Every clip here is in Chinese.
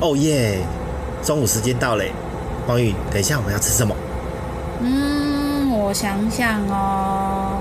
哦耶！中午时间到嘞，黄宇，等一下我们要吃什么？嗯，我想想哦，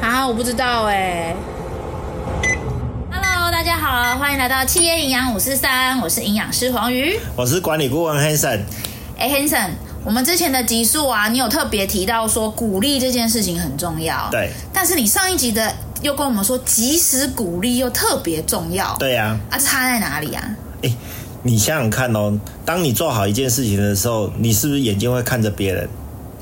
啊，我不知道哎。Hello，大家好，欢迎来到企业营养五四三，我是营养师黄鱼，我是管理顾问 Hanson。哎，Hanson，我们之前的集数啊，你有特别提到说鼓励这件事情很重要，对。但是你上一集的又跟我们说及时鼓励又特别重要，对呀。啊，差在哪里啊？哎。你想想看哦，当你做好一件事情的时候，你是不是眼睛会看着别人，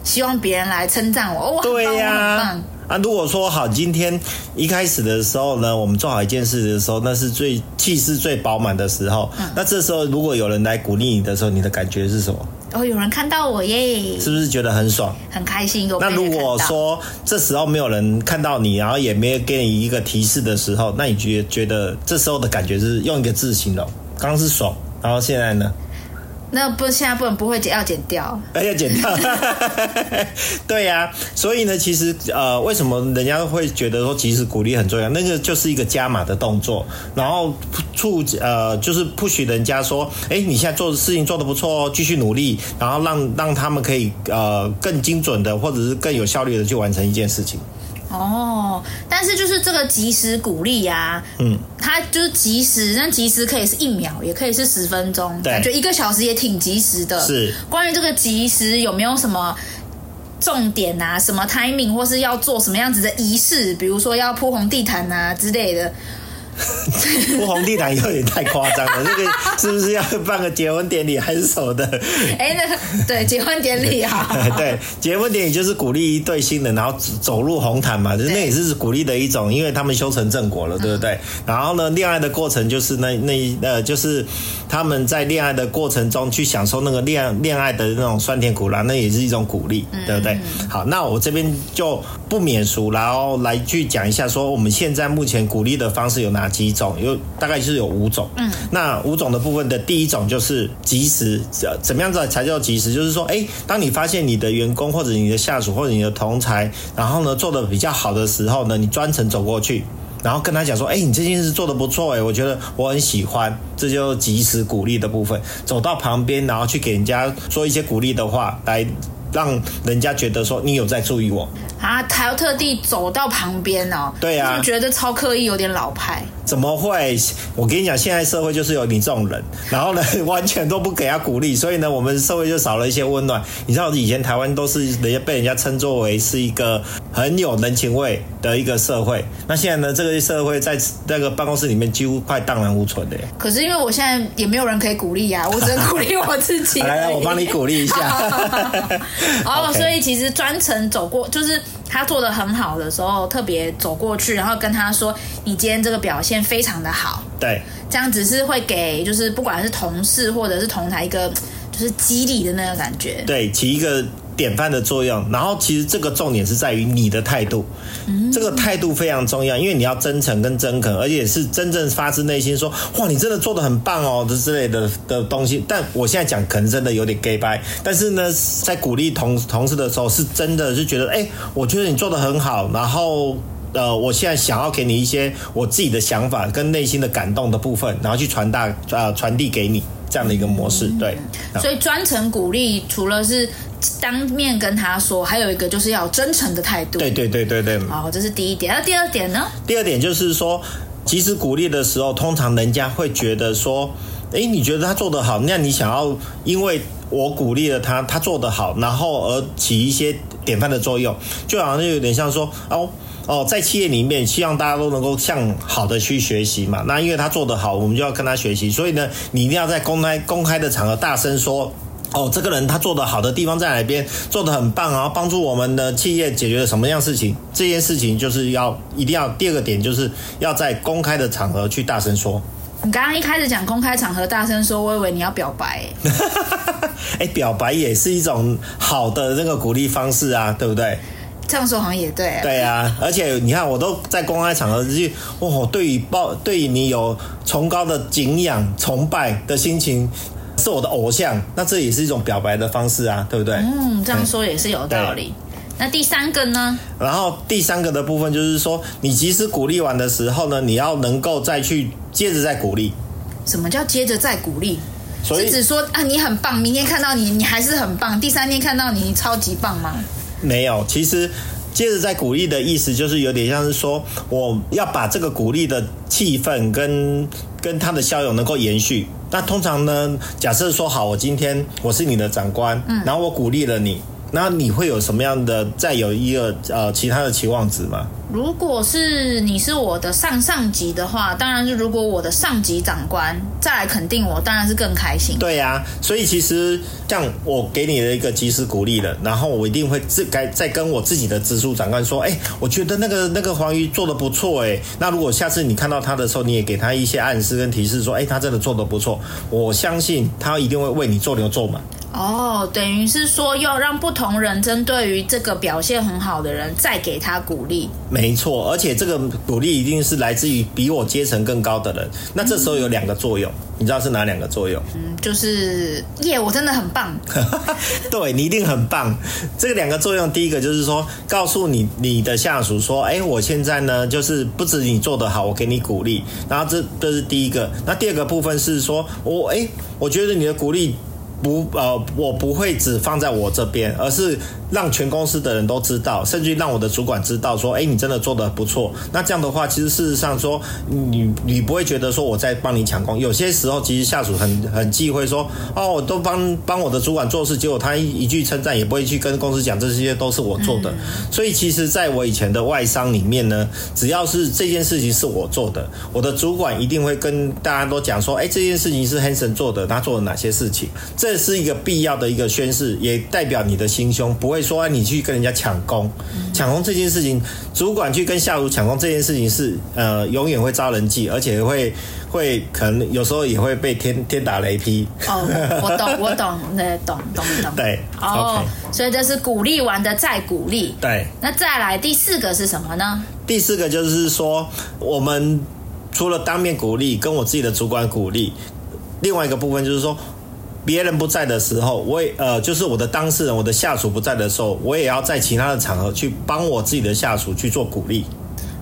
希望别人来称赞我？哦、对呀、啊，啊，如果说好，今天一开始的时候呢，我们做好一件事的时候，那是最气势最饱满的时候。嗯、那这时候如果有人来鼓励你的时候，你的感觉是什么？哦，有人看到我耶，是不是觉得很爽？很开心。那如果说这时候没有人看到你，然后也没有给你一个提示的时候，那你觉觉得这时候的感觉是用一个字形容？刚刚是爽。然后现在呢？那不现在不能不会剪，要剪掉，要剪掉。对呀、啊，所以呢，其实呃，为什么人家会觉得说及时鼓励很重要？那个就是一个加码的动作，然后促呃，就是 push 人家说，哎，你现在做的事情做得不错哦，继续努力，然后让让他们可以呃更精准的或者是更有效率的去完成一件事情。哦，但是就是这个及时鼓励呀、啊，嗯，它就是及时，那及时可以是一秒，也可以是十分钟，对，感觉一个小时也挺及时的。是，关于这个及时有没有什么重点啊？什么 timing 或是要做什么样子的仪式？比如说要铺红地毯啊之类的。铺红地毯有点太夸张了，这个 是不是要办个结婚典礼还是什么的？哎，那个对结婚典礼啊，对结婚典礼就是鼓励一对新人，然后走入红毯嘛，就是那也是鼓励的一种，因为他们修成正果了，对不对？然后呢，恋爱的过程就是那那呃，就是他们在恋爱的过程中去享受那个恋恋爱的那种酸甜苦辣，那也是一种鼓励，对不对？好，那我这边就不免俗，然后来去讲一下，说我们现在目前鼓励的方式有哪几种？有大概就是有五种。嗯，那五种的部分的第一种就是及时，怎么样子才叫及时？就是说，哎，当你发现你的员工或者你的下属或者你的同才，然后呢做的比较好的时候呢，你专程走过去，然后跟他讲说，哎，你这件事做的不错，哎，我觉得我很喜欢，这就及时鼓励的部分。走到旁边，然后去给人家说一些鼓励的话，来让人家觉得说你有在注意我。啊，还要特地走到旁边哦。对呀、啊，就觉得超刻意，有点老派。怎么会？我跟你讲，现在社会就是有你这种人，然后呢，完全都不给他鼓励，所以呢，我们社会就少了一些温暖。你知道，以前台湾都是人家被人家称作为是一个很有人情味的一个社会，那现在呢，这个社会在那个办公室里面几乎快荡然无存的。可是因为我现在也没有人可以鼓励呀、啊，我只能 鼓励我自己。来来，我帮你鼓励一下。哦，所以其实专程走过就是。他做的很好的时候，特别走过去，然后跟他说：“你今天这个表现非常的好。”对，这样子是会给就是不管是同事或者是同台一个就是激励的那个感觉。对，起一个。典范的作用，然后其实这个重点是在于你的态度，嗯，这个态度非常重要，因为你要真诚跟真恳，而且是真正发自内心说，哇，你真的做的很棒哦，这之类的的东西。但我现在讲可能真的有点假掰，但是呢，在鼓励同同事的时候，是真的是觉得，哎，我觉得你做的很好，然后呃，我现在想要给你一些我自己的想法跟内心的感动的部分，然后去传达呃传递给你这样的一个模式，对。所以专程鼓励除了是。当面跟他说，还有一个就是要有真诚的态度。对对对对对。好，这是第一点。那第二点呢？第二点就是说，及时鼓励的时候，通常人家会觉得说，哎，你觉得他做得好，那你想要因为我鼓励了他，他做得好，然后而起一些典范的作用，就好像有点像说，哦哦，在企业里面，希望大家都能够向好的去学习嘛。那因为他做得好，我们就要跟他学习，所以呢，你一定要在公开公开的场合大声说。哦，这个人他做的好的地方在哪边？做的很棒，然后帮助我们的企业解决了什么样事情？这件事情就是要一定要第二个点，就是要在公开的场合去大声说。你刚刚一开始讲公开场合大声说，我以为你要表白。哎，表白也是一种好的那个鼓励方式啊，对不对？这样说好像也对。对啊，而且你看，我都在公开场合去，哦，对于报对于你有崇高的敬仰、崇拜的心情。是我的偶像，那这也是一种表白的方式啊，对不对？嗯，这样说也是有道理。那第三个呢？然后第三个的部分就是说，你即使鼓励完的时候呢，你要能够再去接着再鼓励。什么叫接着再鼓励？所以是指说啊，你很棒，明天看到你，你还是很棒，第三天看到你，你超级棒吗？没有，其实接着在鼓励的意思就是有点像是说，我要把这个鼓励的气氛跟跟他的效用能够延续。那通常呢，假设说好，我今天我是你的长官，嗯，然后我鼓励了你。那你会有什么样的再有一个呃其他的期望值吗？如果是你是我的上上级的话，当然是如果我的上级长官再来肯定我，当然是更开心。对呀、啊，所以其实像我给你的一个及时鼓励了，然后我一定会自该再跟我自己的直属长官说，哎，我觉得那个那个黄鱼做的不错，哎，那如果下次你看到他的时候，你也给他一些暗示跟提示，说，哎，他真的做的不错，我相信他一定会为你做牛做马。哦，等于是说要让不同人针对于这个表现很好的人再给他鼓励。没错，而且这个鼓励一定是来自于比我阶层更高的人。那这时候有两个作用，嗯、你知道是哪两个作用？嗯，就是耶，我真的很棒。对，你一定很棒。这个两个作用，第一个就是说，告诉你你的下属说，哎，我现在呢，就是不止你做得好，我给你鼓励。然后这这是第一个。那第二个部分是说，我哎，我觉得你的鼓励。不，呃，我不会只放在我这边，而是让全公司的人都知道，甚至让我的主管知道，说，哎，你真的做的不错。那这样的话，其实事实上说，你你不会觉得说我在帮你抢功。有些时候，其实下属很很忌讳说，哦，我都帮帮我的主管做事，结果他一一句称赞，也不会去跟公司讲这些都是我做的。所以，其实在我以前的外商里面呢，只要是这件事情是我做的，我的主管一定会跟大家都讲说，哎，这件事情是 Hanson 做的，他做了哪些事情。这是一个必要的一个宣誓，也代表你的心胸，不会说你去跟人家抢功。抢功这件事情，主管去跟下属抢功这件事情是呃，永远会招人忌，而且会会可能有时候也会被天天打雷劈。哦，我懂，我懂，那懂懂懂。对，哦，okay. 所以这是鼓励完的再鼓励。对，那再来第四个是什么呢？第四个就是说，我们除了当面鼓励，跟我自己的主管鼓励，另外一个部分就是说。别人不在的时候，我也呃，就是我的当事人，我的下属不在的时候，我也要在其他的场合去帮我自己的下属去做鼓励。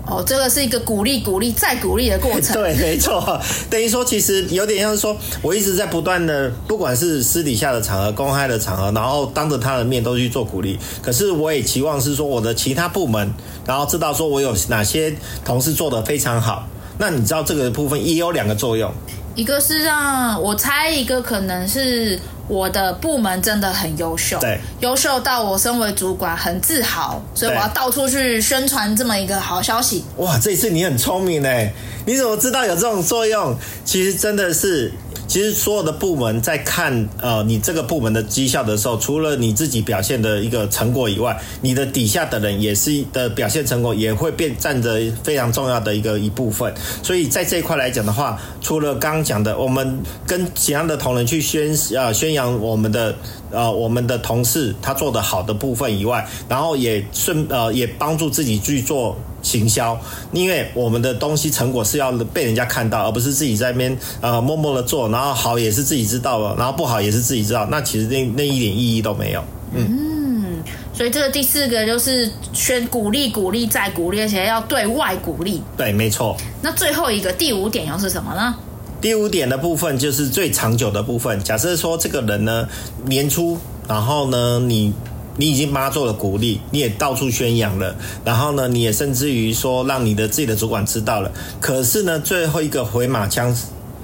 哦，这个是一个鼓励、鼓励再鼓励的过程。对，没错。等于说，其实有点像是说，我一直在不断的，不管是私底下的场合、公开的场合，然后当着他的面都去做鼓励。可是，我也期望是说，我的其他部门，然后知道说我有哪些同事做得非常好。那你知道这个部分也有两个作用。一个是让我猜，一个可能是我的部门真的很优秀，对，优秀到我身为主管很自豪，所以我要到处去宣传这么一个好消息。哇，这一次你很聪明嘞，你怎么知道有这种作用？其实真的是。其实所有的部门在看呃你这个部门的绩效的时候，除了你自己表现的一个成果以外，你的底下的人也是的表现成果也会变占着非常重要的一个一部分。所以在这一块来讲的话，除了刚刚讲的，我们跟其他的同仁去宣呃宣扬我们的呃我们的同事他做的好的部分以外，然后也顺呃也帮助自己去做。行销，因为我们的东西成果是要被人家看到，而不是自己在那边呃默默的做，然后好也是自己知道了，然后不好也是自己知道，那其实那那一点意义都没有。嗯，嗯，所以这个第四个就是宣鼓励、鼓励再鼓励，而且要对外鼓励。对，没错。那最后一个第五点又是什么呢？第五点的部分就是最长久的部分。假设说这个人呢，年初，然后呢你。你已经帮他做了鼓励，你也到处宣扬了，然后呢，你也甚至于说让你的自己的主管知道了。可是呢，最后一个回马枪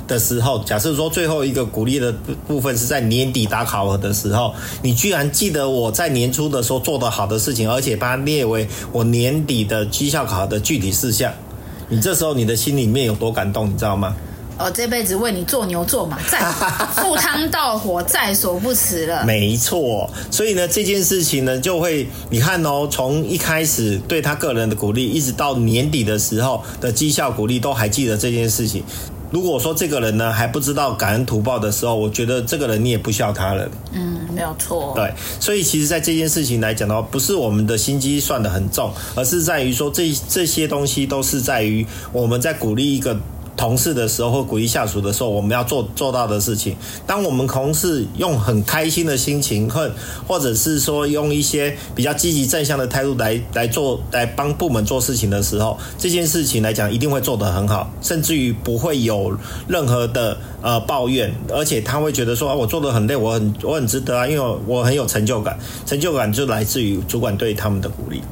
的时候，假设说最后一个鼓励的部分是在年底打考核的时候，你居然记得我在年初的时候做的好的事情，而且把它列为我年底的绩效考核的具体事项，你这时候你的心里面有多感动，你知道吗？我这辈子为你做牛做马，再赴汤蹈火，在所不辞了。没错，所以呢，这件事情呢，就会你看哦，从一开始对他个人的鼓励，一直到年底的时候的绩效鼓励，都还记得这件事情。如果说这个人呢还不知道感恩图报的时候，我觉得这个人你也不需要他了。嗯，没有错。对，所以其实，在这件事情来讲的话，不是我们的心机算得很重，而是在于说这这些东西都是在于我们在鼓励一个。同事的时候，或鼓励下属的时候，我们要做做到的事情。当我们同事用很开心的心情，或或者是说用一些比较积极正向的态度来来做，来帮部门做事情的时候，这件事情来讲一定会做得很好，甚至于不会有任何的呃抱怨，而且他会觉得说啊，我做的很累，我很我很值得啊，因为我很有成就感，成就感就来自于主管对他们的鼓励。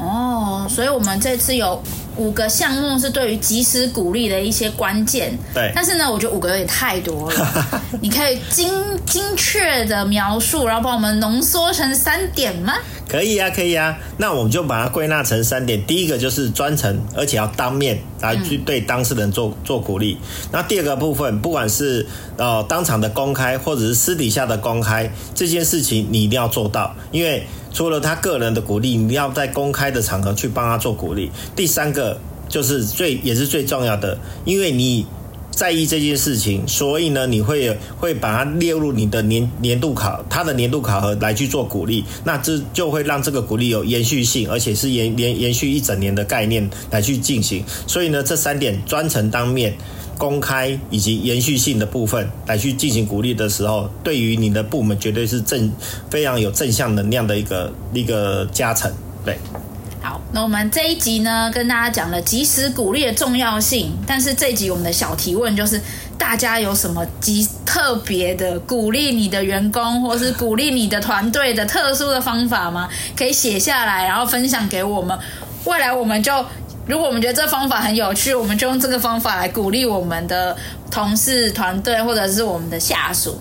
哦，所以我们这次有五个项目是对于及时鼓励的一些关键。对，但是呢，我觉得五个有点太多了。你可以精精确的描述，然后帮我们浓缩成三点吗？可以啊，可以啊。那我们就把它归纳成三点。第一个就是专程，而且要当面来去对当事人做做鼓励。那第二个部分，不管是呃当场的公开，或者是私底下的公开，这件事情你一定要做到，因为。除了他个人的鼓励，你要在公开的场合去帮他做鼓励。第三个就是最也是最重要的，因为你在意这件事情，所以呢，你会会把它列入你的年年度考他的年度考核来去做鼓励，那这就会让这个鼓励有延续性，而且是延延延续一整年的概念来去进行。所以呢，这三点专程当面。公开以及延续性的部分来去进行鼓励的时候，对于你的部门绝对是正非常有正向能量的一个一个加成。对，好，那我们这一集呢，跟大家讲了及时鼓励的重要性。但是这一集我们的小提问就是，大家有什么极特别的鼓励你的员工，或是鼓励你的团队的特殊的方法吗？可以写下来，然后分享给我们。未来我们就。如果我们觉得这方法很有趣，我们就用这个方法来鼓励我们的同事、团队或者是我们的下属。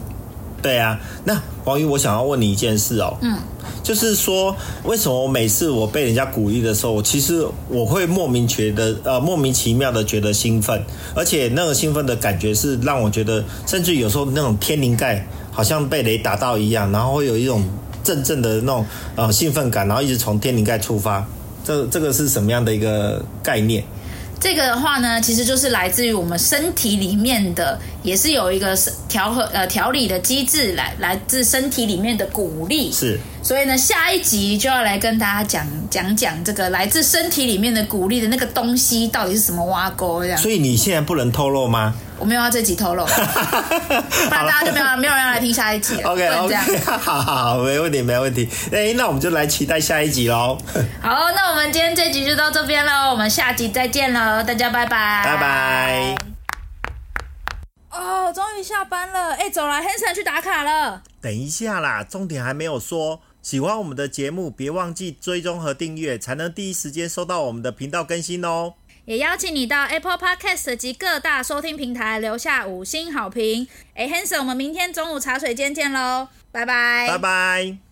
对啊，那黄鱼，我想要问你一件事哦，嗯，就是说，为什么每次我被人家鼓励的时候，其实我会莫名觉得呃莫名其妙的觉得兴奋，而且那个兴奋的感觉是让我觉得，甚至有时候那种天灵盖好像被雷打到一样，然后会有一种阵阵的那种呃兴奋感，然后一直从天灵盖出发。这这个是什么样的一个概念？这个的话呢，其实就是来自于我们身体里面的，也是有一个调和呃调理的机制来，来来自身体里面的鼓励。是。所以呢，下一集就要来跟大家讲讲讲这个来自身体里面的鼓励的那个东西到底是什么挖沟这样。所以你现在不能透露吗？我没有要这集透露，不然大家就没有没有人要来听下一集了。OK OK，好好好，没问题没问题。哎，那我们就来期待下一集喽。好，那我们今天这集就到这边喽，我们下集再见喽，大家拜拜。拜拜。哦，终于下班了，哎，走了，Hanson 去打卡了。等一下啦，重点还没有说。喜欢我们的节目，别忘记追踪和订阅，才能第一时间收到我们的频道更新哦。也邀请你到 Apple Podcast 及各大收听平台留下五星好评。哎，Hanson，我们明天中午茶水间见喽，拜拜，拜拜。